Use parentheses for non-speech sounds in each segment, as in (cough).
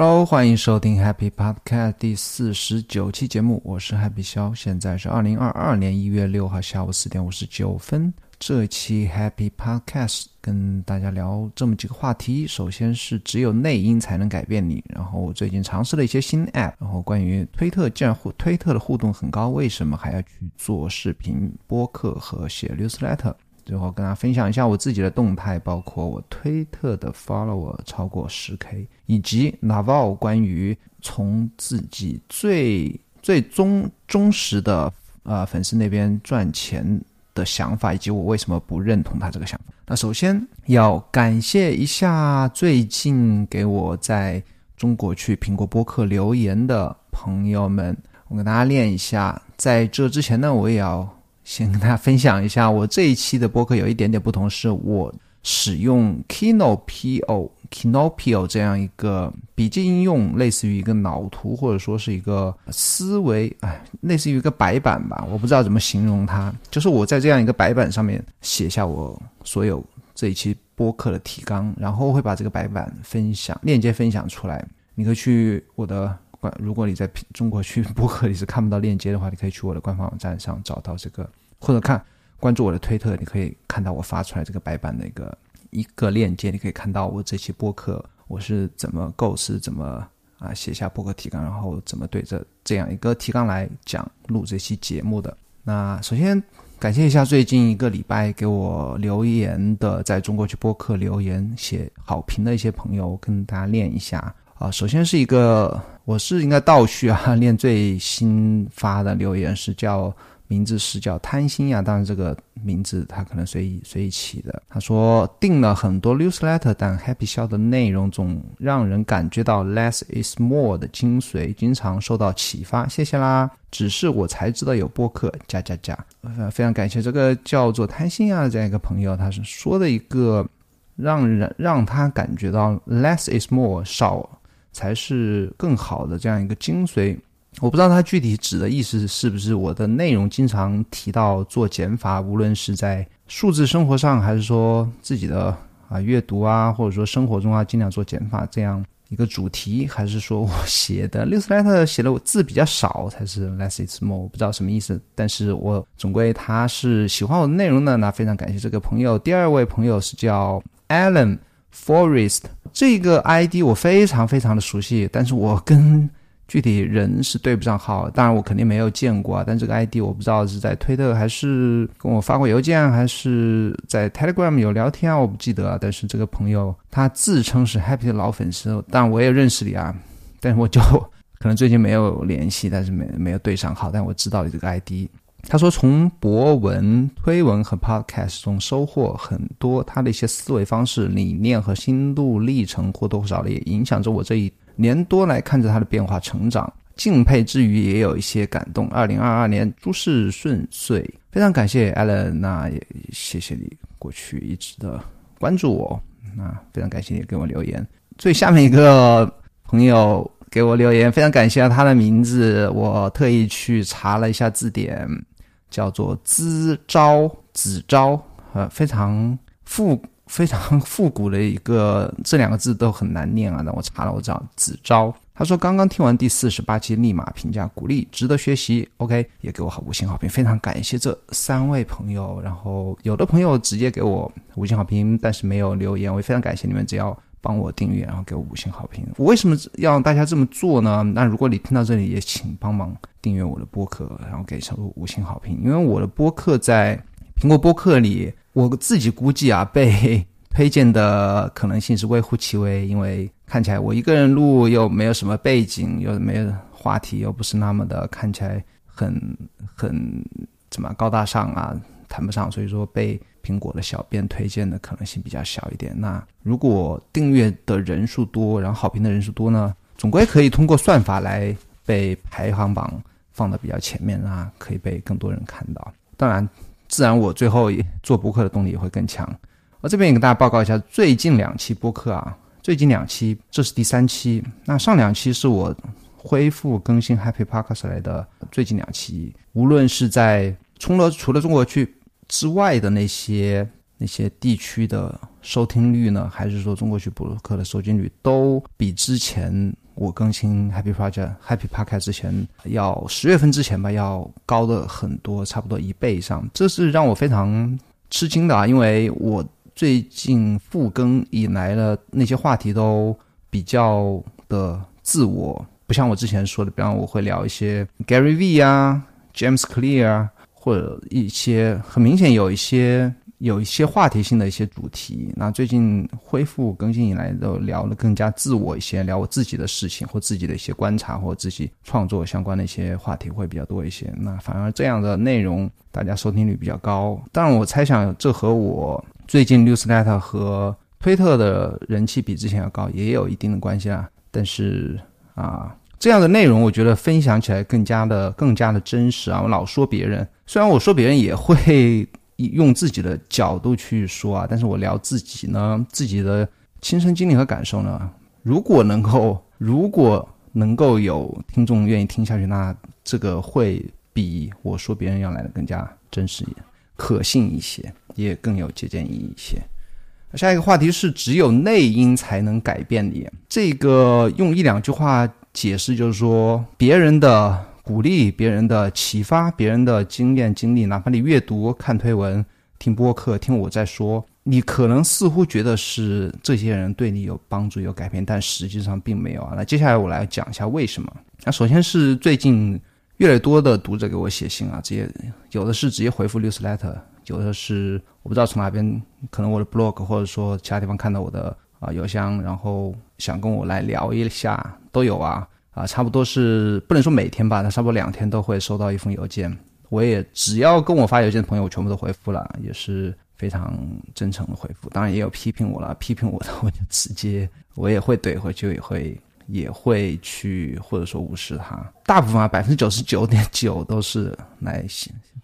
Hello，欢迎收听 Happy Podcast 第四十九期节目，我是 Happy 肖，现在是二零二二年一月六号下午四点五十九分。这期 Happy Podcast 跟大家聊这么几个话题，首先是只有内因才能改变你，然后我最近尝试了一些新 App，然后关于推特，既然互推特的互动很高，为什么还要去做视频播客和写 Newsletter？最后跟大家分享一下我自己的动态，包括我推特的 follower 超过十 k，以及 Naval 关于从自己最最忠忠实的呃粉丝那边赚钱的想法，以及我为什么不认同他这个想法。那首先要感谢一下最近给我在中国去苹果播客留言的朋友们，我跟大家练一下。在这之前呢，我也要。先跟大家分享一下，我这一期的播客有一点点不同，是我使用 Kinopio Kinopio 这样一个笔记应用，类似于一个脑图或者说是一个思维，哎，类似于一个白板吧，我不知道怎么形容它。就是我在这样一个白板上面写下我所有这一期播客的提纲，然后会把这个白板分享链接分享出来，你可以去我的。关，如果你在中国区播客里是看不到链接的话，你可以去我的官方网站上找到这个，或者看关注我的推特，你可以看到我发出来这个白板的一个一个链接，你可以看到我这期播客我是怎么构思，怎么啊写下播客提纲，然后怎么对着这样一个提纲来讲录这期节目的。那首先感谢一下最近一个礼拜给我留言的，在中国去播客留言写好评的一些朋友，跟大家练一下。啊，首先是一个，我是应该倒叙啊，念最新发的留言是叫名字是叫贪心呀，当然这个名字他可能随意随意起的。他说订了很多 newsletter，但 Happy 笑的内容总让人感觉到 less is more 的精髓，经常受到启发，谢谢啦。只是我才知道有播客，加加加，非常感谢这个叫做贪心啊这样一个朋友，他是说的一个让人让他感觉到 less is more 少。才是更好的这样一个精髓，我不知道他具体指的意思是不是我的内容经常提到做减法，无论是在数字生活上，还是说自己的啊阅读啊，或者说生活中啊，尽量做减法这样一个主题，还是说我写的六 e r 写的我字比较少才是 less is more，我不知道什么意思，但是我总归他是喜欢我的内容的，那非常感谢这个朋友。第二位朋友是叫 Alan。Forest 这个 ID 我非常非常的熟悉，但是我跟具体人是对不上号。当然我肯定没有见过啊，但这个 ID 我不知道是在推特还是跟我发过邮件，还是在 Telegram 有聊天啊，我不记得。但是这个朋友他自称是 Happy 的老粉丝，但我也认识你啊，(laughs) 但是我就可能最近没有联系，但是没没有对上号，但我知道你这个 ID。他说：“从博文、推文和 Podcast 中收获很多，他的一些思维方式、理念和心路历程或多或少的也影响着我这一年多来看着他的变化成长。敬佩之余，也有一些感动。二零二二年诸事顺遂，非常感谢 Allen，那也谢谢你过去一直的关注我，那非常感谢你给我留言。最下面一个朋友给我留言，非常感谢他的名字，我特意去查了一下字典。”叫做“子昭”，子昭，呃，非常复非常复古的一个，这两个字都很难念啊。那我查了，我知道子昭。他说刚刚听完第四十八期，立马评价鼓励，值得学习。OK，也给我好五星好评，非常感谢这三位朋友。然后有的朋友直接给我五星好评，但是没有留言，我也非常感谢你们。只要帮我订阅，然后给我五星好评。我为什么要大家这么做呢？那如果你听到这里，也请帮忙订阅我的播客，然后给小五五星好评。因为我的播客在苹果播客里，我自己估计啊，被 (laughs) 推荐的可能性是微乎其微。因为看起来我一个人录，又没有什么背景，又没有话题，又不是那么的看起来很很怎么高大上啊，谈不上。所以说被。苹果的小编推荐的可能性比较小一点。那如果订阅的人数多，然后好评的人数多呢，总归可以通过算法来被排行榜放的比较前面啊，可以被更多人看到。当然，自然我最后做播客的动力也会更强。我这边也跟大家报告一下，最近两期播客啊，最近两期，这是第三期。那上两期是我恢复更新 Happy Podcast 来的最近两期，无论是在除了除了中国去。之外的那些那些地区的收听率呢，还是说中国区博客的收听率，都比之前我更新 Happy Project Happy Podcast 之前要十月份之前吧，要高的很多，差不多一倍以上。这是让我非常吃惊的啊，因为我最近复更以来的那些话题都比较的自我，不像我之前说的，比方我会聊一些 Gary V 啊、James Clear 啊，或者一些很明显有一些。有一些话题性的一些主题，那最近恢复更新以来，都聊的更加自我一些，聊我自己的事情或自己的一些观察或自己创作相关的一些话题会比较多一些。那反而这样的内容大家收听率比较高，当然我猜想这和我最近 newslet 和推特的人气比之前要高也有一定的关系啊。但是啊，这样的内容我觉得分享起来更加的更加的真实啊。我老说别人，虽然我说别人也会。用自己的角度去说啊，但是我聊自己呢，自己的亲身经历和感受呢，如果能够，如果能够有听众愿意听下去，那这个会比我说别人要来的更加真实、可信一些，也更有借鉴意义一些。下一个话题是，只有内因才能改变你。这个用一两句话解释，就是说别人的。鼓励别人的启发，别人的经验经历，哪怕你阅读、看推文、听播客、听我在说，你可能似乎觉得是这些人对你有帮助、有改变，但实际上并没有啊。那接下来我来讲一下为什么。那首先是最近越来越多的读者给我写信啊，直接有的是直接回复 newsletter，有的是我不知道从哪边，可能我的 blog 或者说其他地方看到我的啊邮箱，然后想跟我来聊一下，都有啊。啊，差不多是不能说每天吧，他差不多两天都会收到一封邮件。我也只要跟我发邮件的朋友，我全部都回复了，也是非常真诚的回复。当然也有批评我了，批评我的我就直接我也会怼回去，也会也会去或者说无视他。大部分啊，百分之九十九点九都是来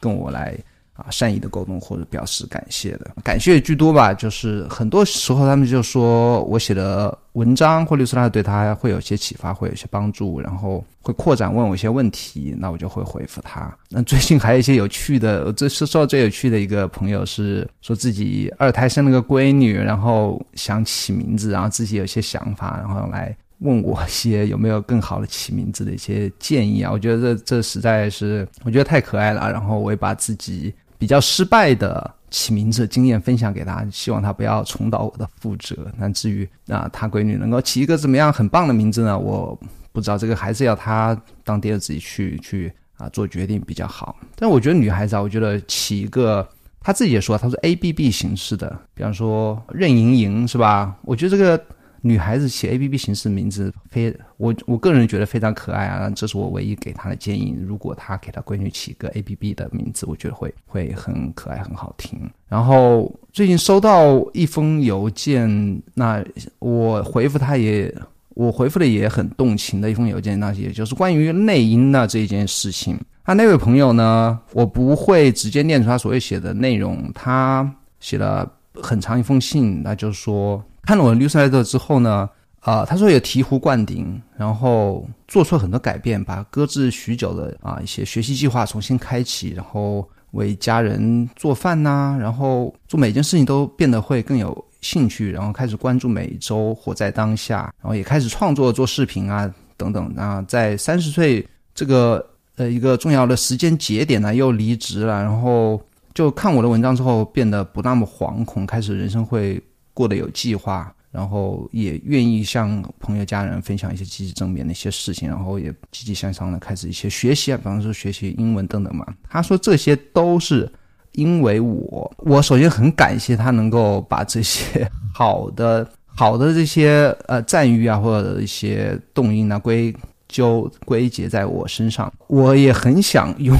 跟我来。啊，善意的沟通或者表示感谢的，感谢居多吧。就是很多时候他们就说我写的文章或者是他对他会有些启发，会有些帮助，然后会扩展问我一些问题，那我就会回复他。那最近还有一些有趣的，这是说最有趣的一个朋友是说自己二胎生了个闺女，然后想起名字，然后自己有些想法，然后来。问我些有没有更好的起名字的一些建议啊？我觉得这这实在是我觉得太可爱了。然后我也把自己比较失败的起名字经验分享给他，希望他不要重蹈我的覆辙。那至于啊，他闺女能够起一个怎么样很棒的名字呢？我不知道，这个还是要他当爹的自己去去啊做决定比较好。但我觉得女孩子啊，我觉得起一个他自己也说，他说 A B B 形式的，比方说任盈盈是吧？我觉得这个。女孩子起 A P P 形式名字，非我我个人觉得非常可爱啊，这是我唯一给她的建议。如果她给她闺女起个 A P P 的名字，我觉得会会很可爱，很好听。然后最近收到一封邮件，那我回复他也，我回复的也很动情的一封邮件，那也就是关于内因的这一件事情。那那位朋友呢，我不会直接念出他所谓写的内容，他写了很长一封信，那就是说。看了我的 newsletter 之后呢，啊，他说也醍醐灌顶，然后做出了很多改变，把搁置许久的啊一些学习计划重新开启，然后为家人做饭呐，然后做每件事情都变得会更有兴趣，然后开始关注每周活在当下，然后也开始创作做视频啊等等啊，在三十岁这个呃一个重要的时间节点呢又离职了，然后就看我的文章之后变得不那么惶恐，开始人生会。过得有计划，然后也愿意向朋友、家人分享一些积极正面的一些事情，然后也积极向上的开始一些学习啊，比方说学习英文等等嘛。他说这些都是因为我，我首先很感谢他能够把这些好的、好的这些呃赞誉啊，或者一些动因啊归咎归结在我身上。我也很想用。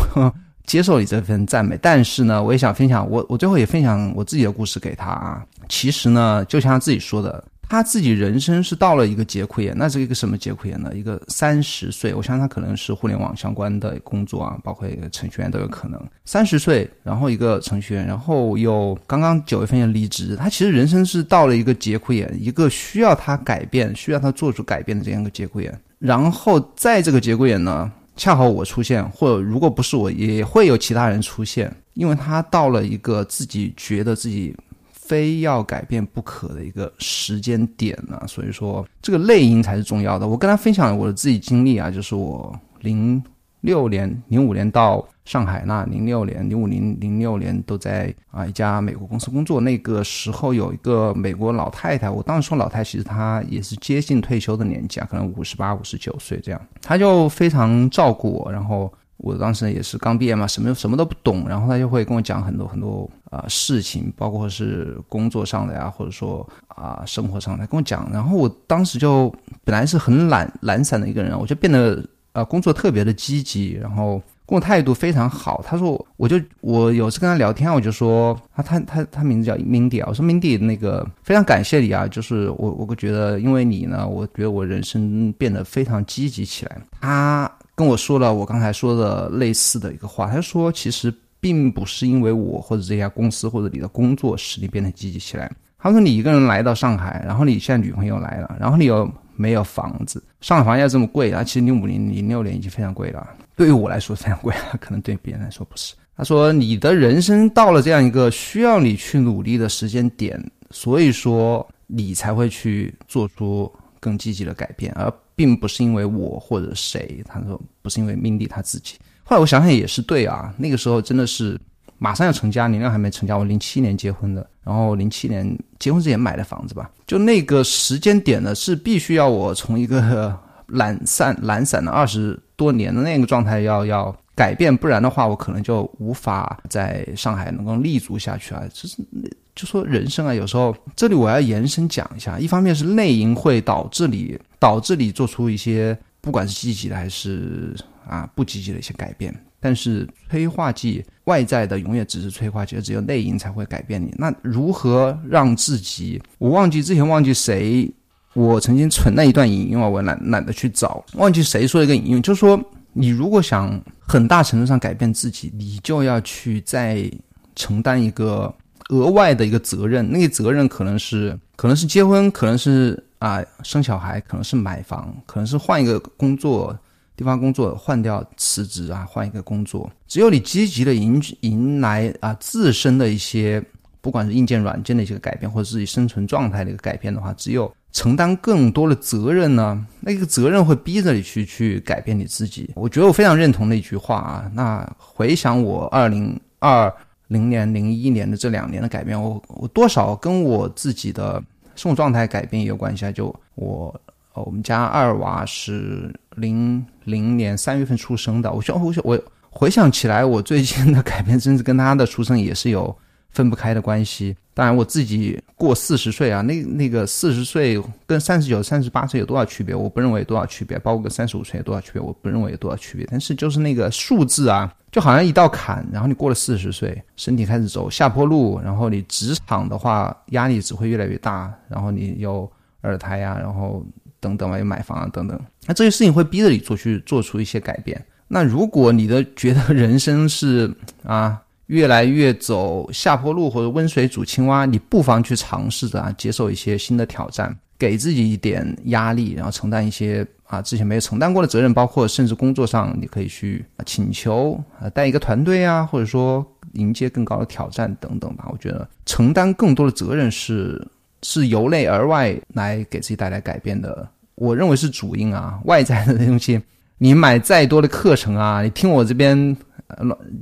接受你这份赞美，但是呢，我也想分享我我最后也分享我自己的故事给他啊。其实呢，就像他自己说的，他自己人生是到了一个节骨眼，那是一个什么节骨眼呢？一个三十岁，我相信他可能是互联网相关的工作啊，包括一个程序员都有可能。三十岁，然后一个程序员，然后又刚刚九月份又离职，他其实人生是到了一个节骨眼，一个需要他改变、需要他做出改变的这样一个节骨眼。然后在这个节骨眼呢。恰好我出现，或者如果不是我，也会有其他人出现，因为他到了一个自己觉得自己非要改变不可的一个时间点呢。所以说，这个内因才是重要的。我跟他分享我的自己经历啊，就是我零六年、零五年到上海，那零六年、零五零零六年都在啊一家美国公司工作。那个时候有一个美国老太太，我当时说老太，其实她也是接近退休的年纪啊，可能五十八、五十九岁这样。她就非常照顾我，然后。我当时也是刚毕业嘛，什么什么都不懂，然后他就会跟我讲很多很多啊事情，包括是工作上的呀，或者说啊生活上的，跟我讲。然后我当时就本来是很懒懒散的一个人，我就变得呃工作特别的积极，然后工作态度非常好。他说，我就我有次跟他聊天，我就说啊，他他他名字叫 Mindy 啊，我说 Mindy 那个非常感谢你啊，就是我我觉得因为你呢，我觉得我人生变得非常积极起来。他。跟我说了我刚才说的类似的一个话，他说其实并不是因为我或者这家公司或者你的工作使你变得积极起来。他说你一个人来到上海，然后你现在女朋友来了，然后你又没有房子，上海房价这么贵啊，其实零五零零六年已经非常贵了，对于我来说非常贵了，可能对别人来说不是。他说你的人生到了这样一个需要你去努力的时间点，所以说你才会去做出更积极的改变，而。并不是因为我或者谁，他说不是因为 Mindy 他自己。后来我想想也是对啊，那个时候真的是马上要成家，林亮还没成家，我零七年结婚的，然后零七年结婚之前买的房子吧，就那个时间点呢，是必须要我从一个懒散懒散了二十多年的那个状态要要改变，不然的话我可能就无法在上海能够立足下去啊，就是就说人生啊，有时候这里我要延伸讲一下，一方面是内因会导致你。导致你做出一些不管是积极的还是啊不积极的一些改变，但是催化剂外在的永远只是催化剂，只有内因才会改变你。那如何让自己？我忘记之前忘记谁，我曾经存那一段引用啊，我懒懒得去找，忘记谁说一个引用，就是说你如果想很大程度上改变自己，你就要去再承担一个额外的一个责任，那个责任可能是可能是结婚，可能是。啊，生小孩可能是买房，可能是换一个工作地方工作，换掉辞职啊，换一个工作。只有你积极的迎迎来啊自身的一些，不管是硬件、软件的一些改变，或者自己生存状态的一个改变的话，只有承担更多的责任呢，那个责任会逼着你去去改变你自己。我觉得我非常认同那句话啊。那回想我二零二零年、零一年的这两年的改变，我我多少跟我自己的。生活状态改变也有关系啊！就我，我们家二娃是零零年三月份出生的。我想，我想，我回想起来，我最近的改变，甚至跟他的出生也是有分不开的关系。当然，我自己过四十岁啊，那那个四十岁跟三十九、三十八岁有多少区别？我不认为有多少区别。包括跟三十五岁有多少区别？我不认为有多少区别。但是就是那个数字啊。就好像一道坎，然后你过了四十岁，身体开始走下坡路，然后你职场的话压力只会越来越大，然后你有二胎呀，然后等等嘛，又买房啊等等，那这些事情会逼着你做去做出一些改变。那如果你的觉得人生是啊越来越走下坡路或者温水煮青蛙，你不妨去尝试着啊接受一些新的挑战，给自己一点压力，然后承担一些。啊，之前没有承担过的责任，包括甚至工作上，你可以去请求啊带一个团队啊，或者说迎接更高的挑战等等吧。我觉得承担更多的责任是是由内而外来给自己带来改变的。我认为是主因啊，外在的东西，你买再多的课程啊，你听我这边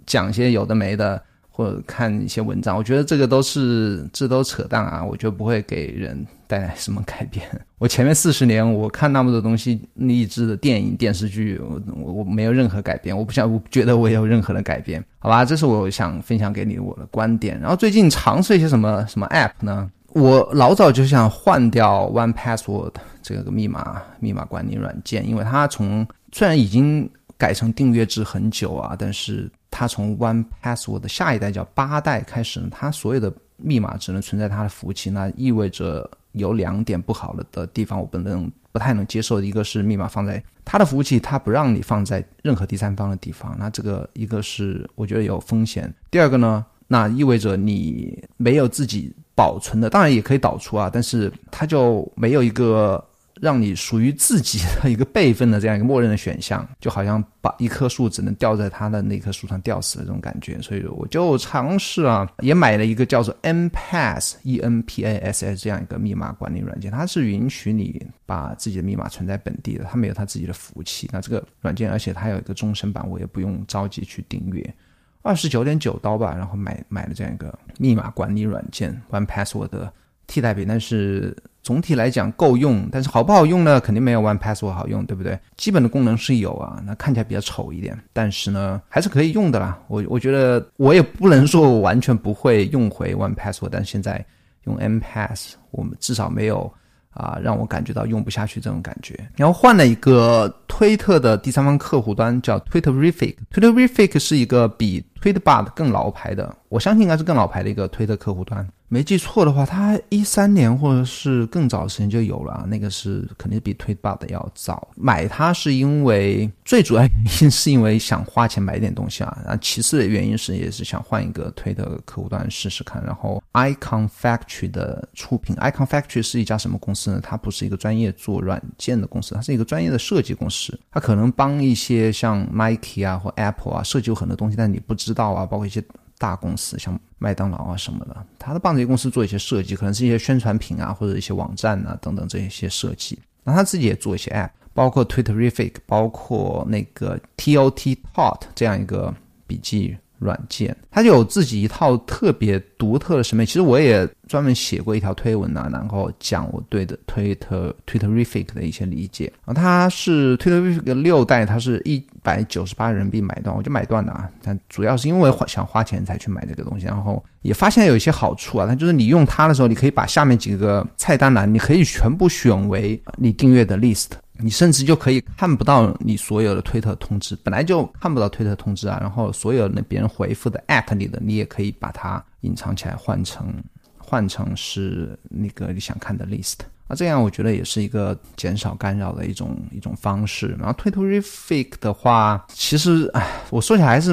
讲些有的没的。或者看一些文章，我觉得这个都是这都扯淡啊！我觉得不会给人带来什么改变。我前面四十年我看那么多东西，励志的电影、电视剧，我我我没有任何改变。我不想，我觉得我有任何的改变。好吧，这是我想分享给你我的观点。然后最近尝试一些什么什么 App 呢？我老早就想换掉 One Password 这个密码密码管理软件，因为它从虽然已经改成订阅制很久啊，但是。它从 One Password 的下一代叫八代开始呢，它所有的密码只能存在它的服务器，那意味着有两点不好了的地方，我不能不太能接受。一个是密码放在它的服务器，它不让你放在任何第三方的地方，那这个一个是我觉得有风险。第二个呢，那意味着你没有自己保存的，当然也可以导出啊，但是它就没有一个让你属于自己的一个备份的这样一个默认的选项，就好像把一棵树只能吊在它的那棵树上吊死的这种感觉。所以我就尝试啊，也买了一个叫做 n Pass E N P A S S 这样一个密码管理软件，它是允许你把自己的密码存在本地的，它没有它自己的服务器。那这个软件，而且它有一个终身版，我也不用着急去订阅，二十九点九刀吧，然后买买了这样一个密码管理软件 One Password 的替代品，但是。总体来讲够用，但是好不好用呢？肯定没有 One Password 好用，对不对？基本的功能是有啊，那看起来比较丑一点，但是呢，还是可以用的啦。我我觉得我也不能说我完全不会用回 One Password，但现在用 M Pass，我们至少没有啊让我感觉到用不下去这种感觉。然后换了一个推特的第三方客户端，叫 Twitterific，Twitterific 是一个比 Tweetbot 更老牌的，我相信应该是更老牌的一个推特客户端。没记错的话，它一三年或者是更早时间就有了，那个是肯定比 Tweetbot 要早。买它是因为最主要原因是因为想花钱买点东西啊，(laughs) 然后其次的原因是也是想换一个推的客户端试试看。然后 Icon Factory 的出品，Icon Factory 是一家什么公司呢？它不是一个专业做软件的公司，它是一个专业的设计公司。它可能帮一些像 Nike 啊或 Apple 啊设计有很多东西，但你不知道啊，包括一些。大公司像麦当劳啊什么的，他的帮这些公司做一些设计，可能是一些宣传品啊，或者一些网站啊等等这一些设计。那他自己也做一些 App，包括 Twitterific，包括那个 TOT Tot 这样一个笔记。软件，它就有自己一套特别独特的审美。其实我也专门写过一条推文啊，然后讲我对的 Twitter Twitterific 的一些理解啊。它是 Twitterific 六代，它是一百九十八人民币买断，我就买断了啊。但主要是因为花想花钱才去买这个东西，然后也发现有一些好处啊。它就是你用它的时候，你可以把下面几个菜单栏，你可以全部选为你订阅的 list。你甚至就可以看不到你所有的推特通知，本来就看不到推特通知啊。然后所有那别人回复的 at 你的，你也可以把它隐藏起来，换成换成是那个你想看的 list 啊。这样我觉得也是一个减少干扰的一种一种方式。然后 Twitterific 的话，其实唉，我说起来还是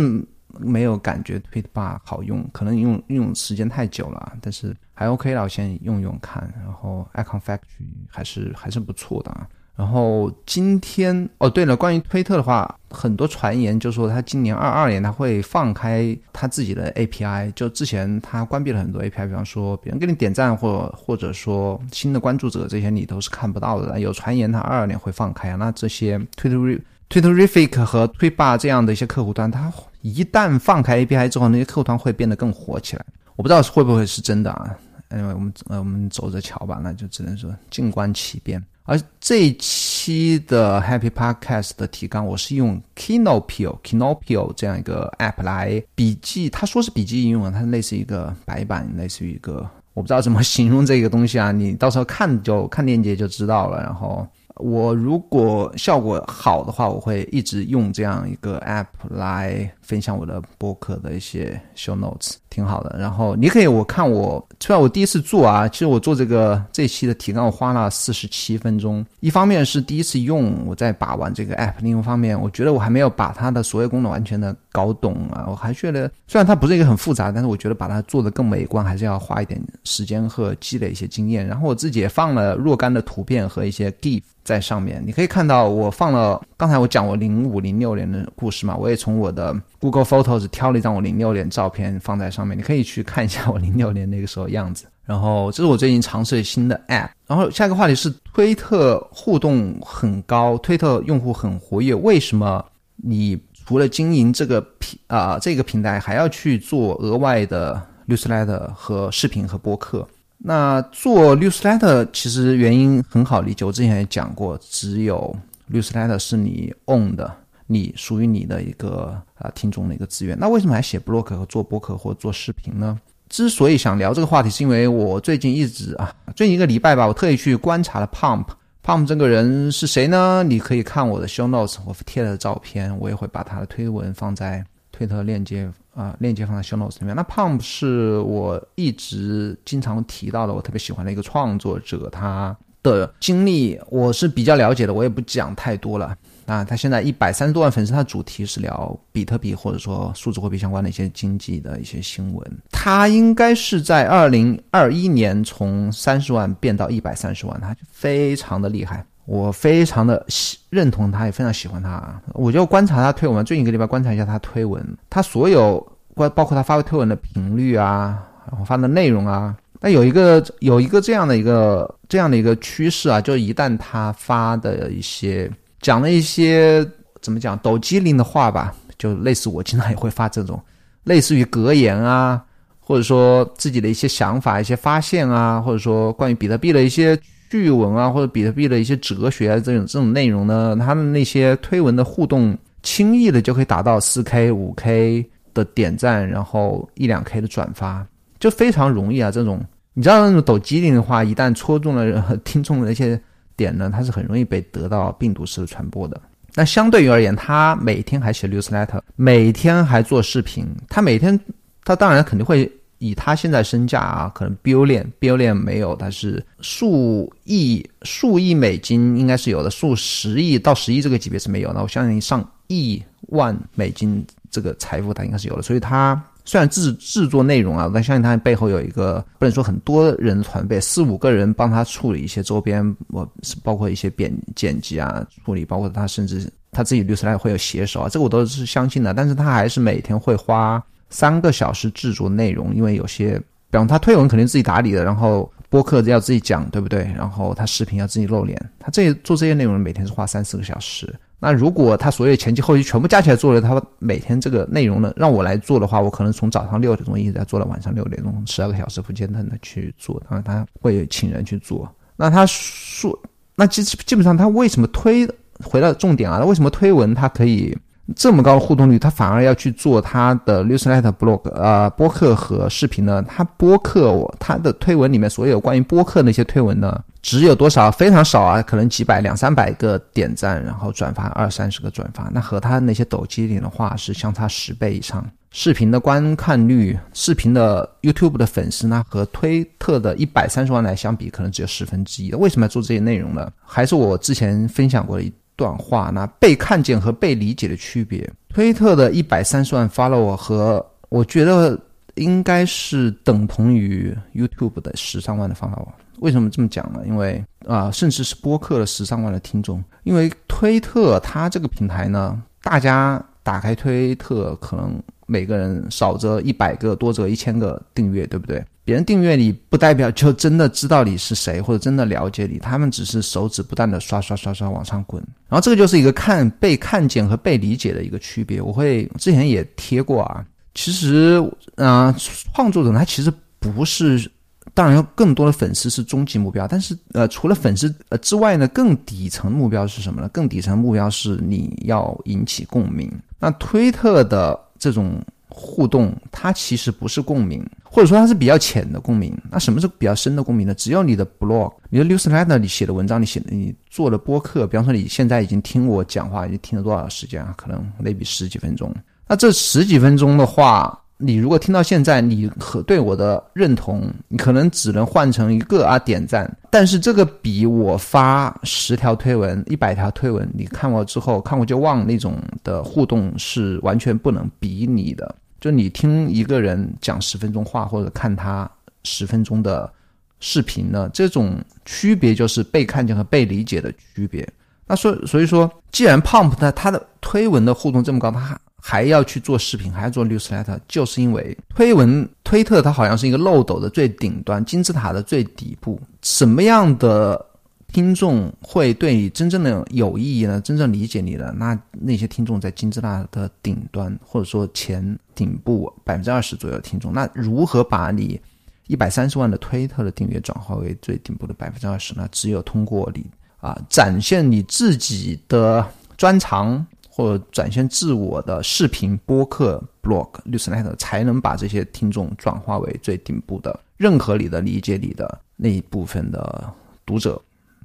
没有感觉 Tweetbar 好用，可能用用时间太久了，但是还 OK 了，我先用用看。然后 Icon Factory 还是还是不错的啊。然后今天哦，对了，关于推特的话，很多传言就说他今年二二年他会放开他自己的 API。就之前他关闭了很多 API，比方说别人给你点赞或或者说新的关注者这些你都是看不到的。有传言他二二年会放开啊，那这些 Twitter Twitterific 和 Tweetbar 这样的一些客户端，它一旦放开 API 之后，那些客户端会变得更火起来。我不知道会不会是真的啊？因为我们呃我们走着瞧吧，那就只能说静观其变。而这一期的 Happy Podcast 的提纲，我是用 Kinopio Kinopio 这样一个 App 来笔记。他说是笔记应用，它类似一个白板，类似于一个我不知道怎么形容这个东西啊。你到时候看就看链接就知道了。然后我如果效果好的话，我会一直用这样一个 App 来分享我的播客的一些 Show Notes。挺好的，然后你可以我看我，虽然我第一次做啊，其实我做这个这期的提纲我花了四十七分钟。一方面是第一次用，我在把玩这个 app；另一方面，我觉得我还没有把它的所有功能完全的搞懂啊。我还觉得，虽然它不是一个很复杂，但是我觉得把它做的更美观，还是要花一点时间和积累一些经验。然后我自己也放了若干的图片和一些 gif 在上面，你可以看到我放了。刚才我讲我零五零六年的故事嘛，我也从我的 Google Photos 挑了一张我零六年照片放在上面，你可以去看一下我零六年那个时候样子。然后这是我最近尝试新的 App。然后下一个话题是推特互动很高，推特用户很活跃，为什么你除了经营这个平啊这个平台，还要去做额外的 Newsletter 和视频和播客？那做 Newsletter 其实原因很好理解，我之前也讲过，只有 Newsletter 是你 own 的，你属于你的一个啊听众的一个资源。那为什么还写 blog 和做博客或做视频呢？之所以想聊这个话题，是因为我最近一直啊，最近一个礼拜吧，我特意去观察了 Pump。Pump 这个人是谁呢？你可以看我的 show notes，我贴的照片，我也会把他的推文放在推特链接啊，链接放在 show notes 里面。那 Pump 是我一直经常提到的，我特别喜欢的一个创作者，他。的经历我是比较了解的，我也不讲太多了啊。他现在一百三十多万粉丝，他主题是聊比特币或者说数字货币相关的一些经济的一些新闻。他应该是在二零二一年从三十万变到一百三十万，他非常的厉害。我非常的喜认同他，也非常喜欢他。我就观察他推文，最近一个礼拜观察一下他推文，他所有关包括他发推文的频率啊，然后发的内容啊，那有一个有一个这样的一个这样的一个趋势啊，就一旦他发的一些讲了一些怎么讲抖机灵的话吧，就类似我经常也会发这种类似于格言啊。或者说自己的一些想法、一些发现啊，或者说关于比特币的一些趣闻啊，或者比特币的一些哲学啊，这种这种内容呢，他们那些推文的互动，轻易的就可以达到四 K、五 K 的点赞，然后一两 K 的转发，就非常容易啊。这种你知道那种抖机灵的话，一旦戳中了 (laughs) 听众的那些点呢，它是很容易被得到病毒式的传播的。那相对于而言，他每天还写 newsletter，每天还做视频，他每天他当然肯定会。以他现在身价啊，可能 billion billion 没有，但是数亿数亿美金应该是有的，数十亿到十亿这个级别是没有的。我相信上亿万美金这个财富他应该是有的。所以他虽然制制作内容啊，但相信他背后有一个不能说很多人团队，四五个人帮他处理一些周边，我是包括一些剪剪辑啊处理，包括他甚至他自己律师来会有写手啊，这个我都是相信的。但是他还是每天会花。三个小时制作内容，因为有些，比方他推文肯定自己打理的，然后播客要自己讲，对不对？然后他视频要自己露脸，他这做这些内容每天是花三四个小时。那如果他所有前期后期全部加起来做了，他每天这个内容呢，让我来做的话，我可能从早上六点钟一直在做到晚上六点钟，十二个小时不间断的去做。当然他会请人去做。那他说，那基基本上他为什么推？回到重点啊，他为什么推文他可以？这么高的互动率，他反而要去做他的 newsletter blog 呃播客和视频呢？他播客我他的推文里面所有关于播客那些推文呢，只有多少？非常少啊，可能几百两三百个点赞，然后转发二三十个转发，那和他那些抖机灵的话是相差十倍以上。视频的观看率，视频的 YouTube 的粉丝呢，和推特的一百三十万来相比，可能只有十分之一。为什么要做这些内容呢？还是我之前分享过的一。段话，那被看见和被理解的区别。推特的一百三十万 follower 和我觉得应该是等同于 YouTube 的十三万的访客网。为什么这么讲呢？因为啊，甚至是播客的十三万的听众。因为推特它这个平台呢，大家打开推特，可能每个人少则一百个，多则一千个订阅，对不对？别人订阅你不代表就真的知道你是谁，或者真的了解你，他们只是手指不断的刷刷刷刷往上滚。然后这个就是一个看被看见和被理解的一个区别。我会之前也贴过啊，其实啊，创作者他其实不是，当然更多的粉丝是终极目标，但是呃，除了粉丝呃之外呢，更底层目标是什么呢？更底层目标是你要引起共鸣。那推特的这种。互动，它其实不是共鸣，或者说它是比较浅的共鸣。那什么是比较深的共鸣呢？只要你的 blog、你的 newsletter 你写的文章，你写的你做的播客，比方说你现在已经听我讲话，已经听了多少时间啊？可能类比十几分钟。那这十几分钟的话，你如果听到现在，你和对我的认同，你可能只能换成一个啊点赞。但是这个比我发十条推文、一百条推文，你看过之后看过就忘那种的互动是完全不能比拟的。就你听一个人讲十分钟话，或者看他十分钟的视频呢，这种区别就是被看见和被理解的区别。那所所以说，既然 Pump 他他的推文的互动这么高，他还要去做视频，还要做 newsletter，就是因为推文推特它好像是一个漏斗的最顶端，金字塔的最底部，什么样的？听众会对你真正的有意义呢？真正理解你的那那些听众在金字塔的顶端，或者说前顶部百分之二十左右的听众，那如何把你一百三十万的推特的订阅转化为最顶部的百分之二十呢？只有通过你啊展现你自己的专长，或者展现自我的视频、播客、blog、newsletter，才能把这些听众转化为最顶部的认可你的、理解你的那一部分的读者。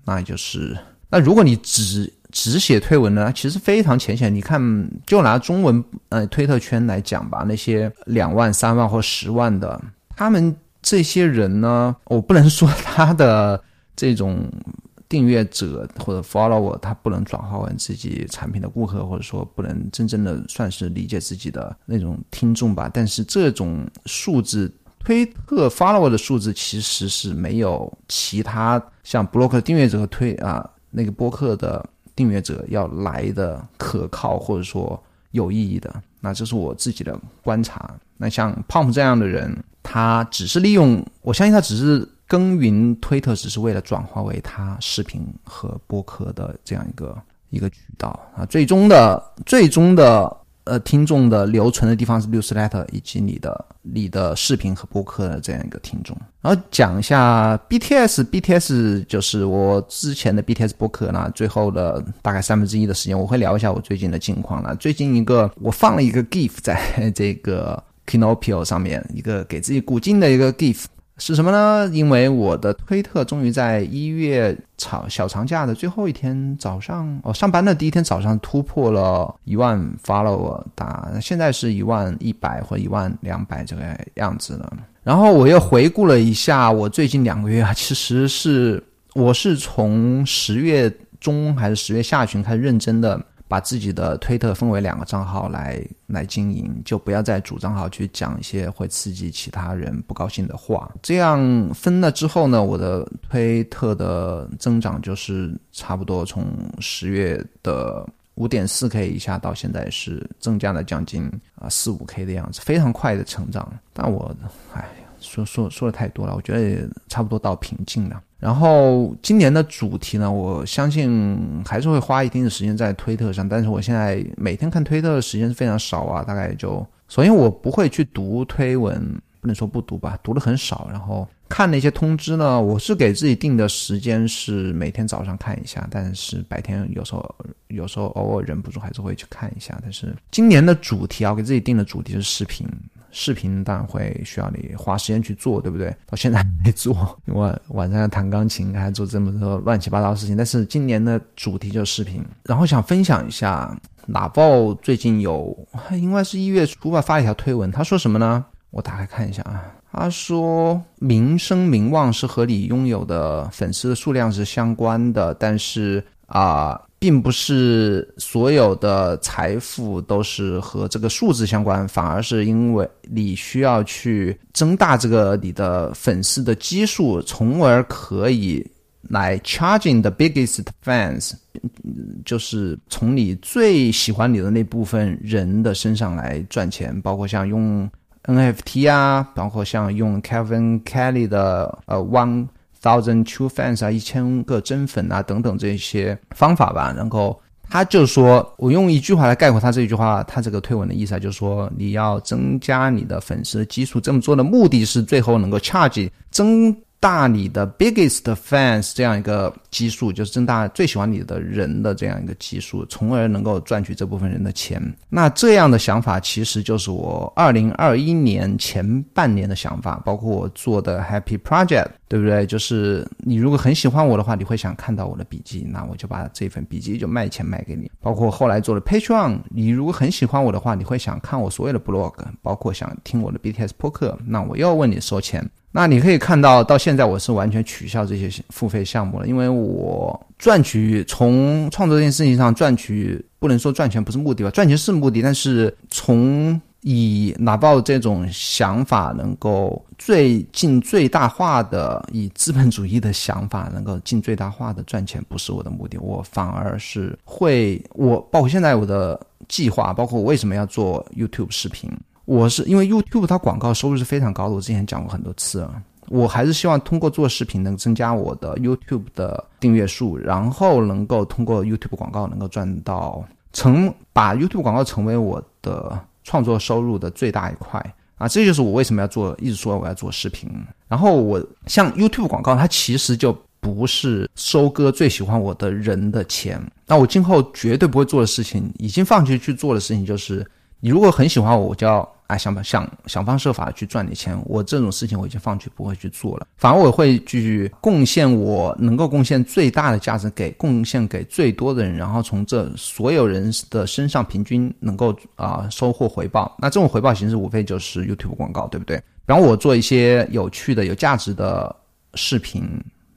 那就是，那如果你只只写推文呢，其实非常浅显。你看，就拿中文呃推特圈来讲吧，那些两万、三万或十万的，他们这些人呢，我不能说他的这种订阅者或者 follower，他不能转化为自己产品的顾客，或者说不能真正的算是理解自己的那种听众吧。但是这种数字。推特 follower 的数字其实是没有其他像 blog 的订阅者和推啊那个播客的订阅者要来的可靠或者说有意义的。那这是我自己的观察。那像 Pump 这样的人，他只是利用，我相信他只是耕耘推特，只是为了转化为他视频和播客的这样一个一个渠道啊。最终的最终的。呃，听众的留存的地方是 newsletter 以及你的你的视频和播客的这样一个听众。然后讲一下 BTS，BTS 就是我之前的 BTS 播客呢，最后的大概三分之一的时间，我会聊一下我最近的近况了。最近一个我放了一个 GIF 在这个 Kinopio 上面，一个给自己鼓劲的一个 GIF。是什么呢？因为我的推特终于在一月长小长假的最后一天早上，哦，上班的第一天早上突破了一万 follower，打现在是一万一百或一万两百这个样子了。然后我又回顾了一下我最近两个月啊，其实是我是从十月中还是十月下旬开始认真的。把自己的推特分为两个账号来来经营，就不要在主账号去讲一些会刺激其他人不高兴的话。这样分了之后呢，我的推特的增长就是差不多从十月的五点四 K 以下到现在是增加了将近啊四五 K 的样子，非常快的成长。但我哎，说说说的太多了，我觉得也差不多到瓶颈了。然后今年的主题呢，我相信还是会花一定的时间在推特上，但是我现在每天看推特的时间是非常少啊，大概就首先我不会去读推文，不能说不读吧，读的很少。然后看那些通知呢，我是给自己定的时间是每天早上看一下，但是白天有时候有时候偶尔忍不住还是会去看一下。但是今年的主题啊，给自己定的主题是视频。视频当然会需要你花时间去做，对不对？到现在还没做，因为晚上要弹钢琴，还做这么多乱七八糟的事情。但是今年的主题就是视频，然后想分享一下，哪报最近有，应该是一月初吧，发了一条推文，他说什么呢？我打开看一下啊，他说名声名望是和你拥有的粉丝的数量是相关的，但是啊。并不是所有的财富都是和这个数字相关，反而是因为你需要去增大这个你的粉丝的基数，从而可以来 charging the biggest fans，就是从你最喜欢你的那部分人的身上来赚钱，包括像用 NFT 啊，包括像用 Kevin Kelly 的呃 One。Thousand true fans 啊，一千个真粉啊，等等这些方法吧。然后他就说，我用一句话来概括他这句话，他这个推文的意思啊，就是说你要增加你的粉丝基数，这么做的目的是最后能够 charge 增。大你的 biggest fans 这样一个基数，就是增大最喜欢你的人的这样一个基数，从而能够赚取这部分人的钱。那这样的想法其实就是我二零二一年前半年的想法，包括我做的 Happy Project，对不对？就是你如果很喜欢我的话，你会想看到我的笔记，那我就把这份笔记就卖钱卖给你。包括后来做的 Patreon，你如果很喜欢我的话，你会想看我所有的 blog，包括想听我的 BTS 播客，那我又要问你收钱。那你可以看到，到现在我是完全取消这些付费项目了，因为我赚取从创作这件事情上赚取，不能说赚钱不是目的吧，赚钱是目的，但是从以拿到这种想法能够最尽最大化的以资本主义的想法能够尽最大化的赚钱，不是我的目的，我反而是会我包括现在我的计划，包括我为什么要做 YouTube 视频。我是因为 YouTube 它广告收入是非常高的，我之前讲过很多次了。我还是希望通过做视频能增加我的 YouTube 的订阅数，然后能够通过 YouTube 广告能够赚到成把 YouTube 广告成为我的创作收入的最大一块啊！这就是我为什么要做，一直说我要做视频。然后我像 YouTube 广告，它其实就不是收割最喜欢我的人的钱。那我今后绝对不会做的事情，已经放弃去做的事情就是。你如果很喜欢我，我就要啊想把想想方设法去赚你钱。我这种事情我已经放弃不会去做了，反而我会去贡献我能够贡献最大的价值给贡献给最多的人，然后从这所有人的身上平均能够啊收获回报。那这种回报形式无非就是 YouTube 广告，对不对？然后我做一些有趣的、有价值的视频，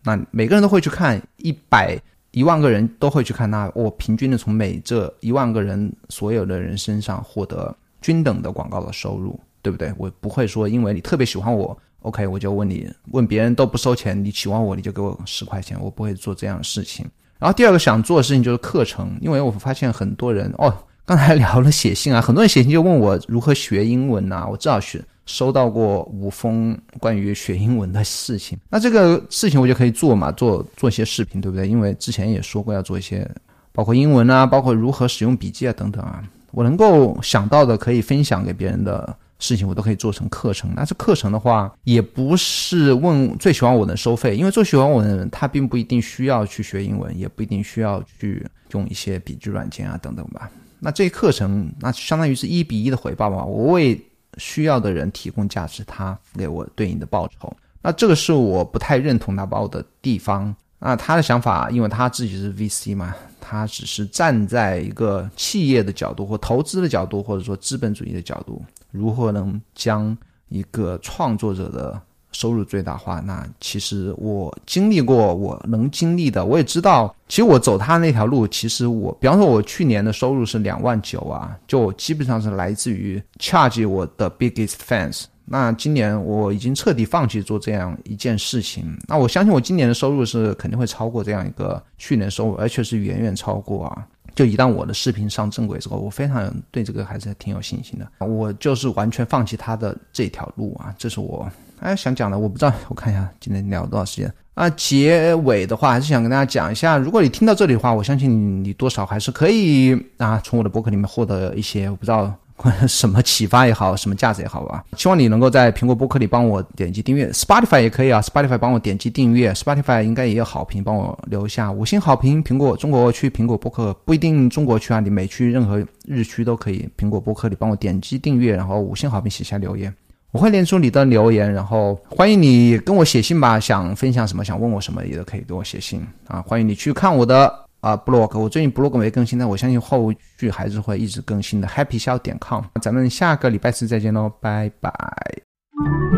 那每个人都会去看，一百。一万个人都会去看，那我平均的从每这一万个人所有的人身上获得均等的广告的收入，对不对？我不会说因为你特别喜欢我，OK，我就问你问别人都不收钱，你喜欢我你就给我十块钱，我不会做这样的事情。然后第二个想做的事情就是课程，因为我发现很多人哦，刚才聊了写信啊，很多人写信就问我如何学英文呐，我至少学收到过五封关于学英文的事情，那这个事情我就可以做嘛，做做一些视频，对不对？因为之前也说过要做一些，包括英文啊，包括如何使用笔记啊等等啊，我能够想到的可以分享给别人的。事情我都可以做成课程，但是课程的话，也不是问最喜欢我的收费，因为最喜欢我的人，他并不一定需要去学英文，也不一定需要去用一些笔记软件啊等等吧。那这课程，那相当于是一比一的回报吧。我为需要的人提供价值，他付给我对应的报酬。那这个是我不太认同拿包的地方。那他的想法，因为他自己是 VC 嘛，他只是站在一个企业的角度或投资的角度，或者说资本主义的角度。如何能将一个创作者的收入最大化？那其实我经历过，我能经历的，我也知道。其实我走他那条路，其实我，比方说，我去年的收入是两万九啊，就基本上是来自于 charge 我的 biggest fans。那今年我已经彻底放弃做这样一件事情。那我相信我今年的收入是肯定会超过这样一个去年收入，而且是远远超过啊。就一旦我的视频上正轨之后，我非常对这个还是挺有信心的。我就是完全放弃他的这条路啊，这是我哎想讲的。我不知道，我看一下今天聊了多少时间啊。结尾的话，还是想跟大家讲一下，如果你听到这里的话，我相信你多少还是可以啊，从我的博客里面获得一些我不知道。(laughs) 什么启发也好，什么价值也好吧，希望你能够在苹果播客里帮我点击订阅，Spotify 也可以啊，Spotify 帮我点击订阅，Spotify 应该也有好评，帮我留下五星好评。苹果中国区苹果播客不一定中国区啊，你美区任何日区都可以。苹果播客里帮我点击订阅，然后五星好评写下留言，我会念出你的留言，然后欢迎你跟我写信吧，想分享什么，想问我什么也都可以给我写信啊，欢迎你去看我的。啊，blog，我最近 blog 没更新，但我相信后续还是会一直更新的。happy 笑点 com，咱们下个礼拜四再见喽，拜拜。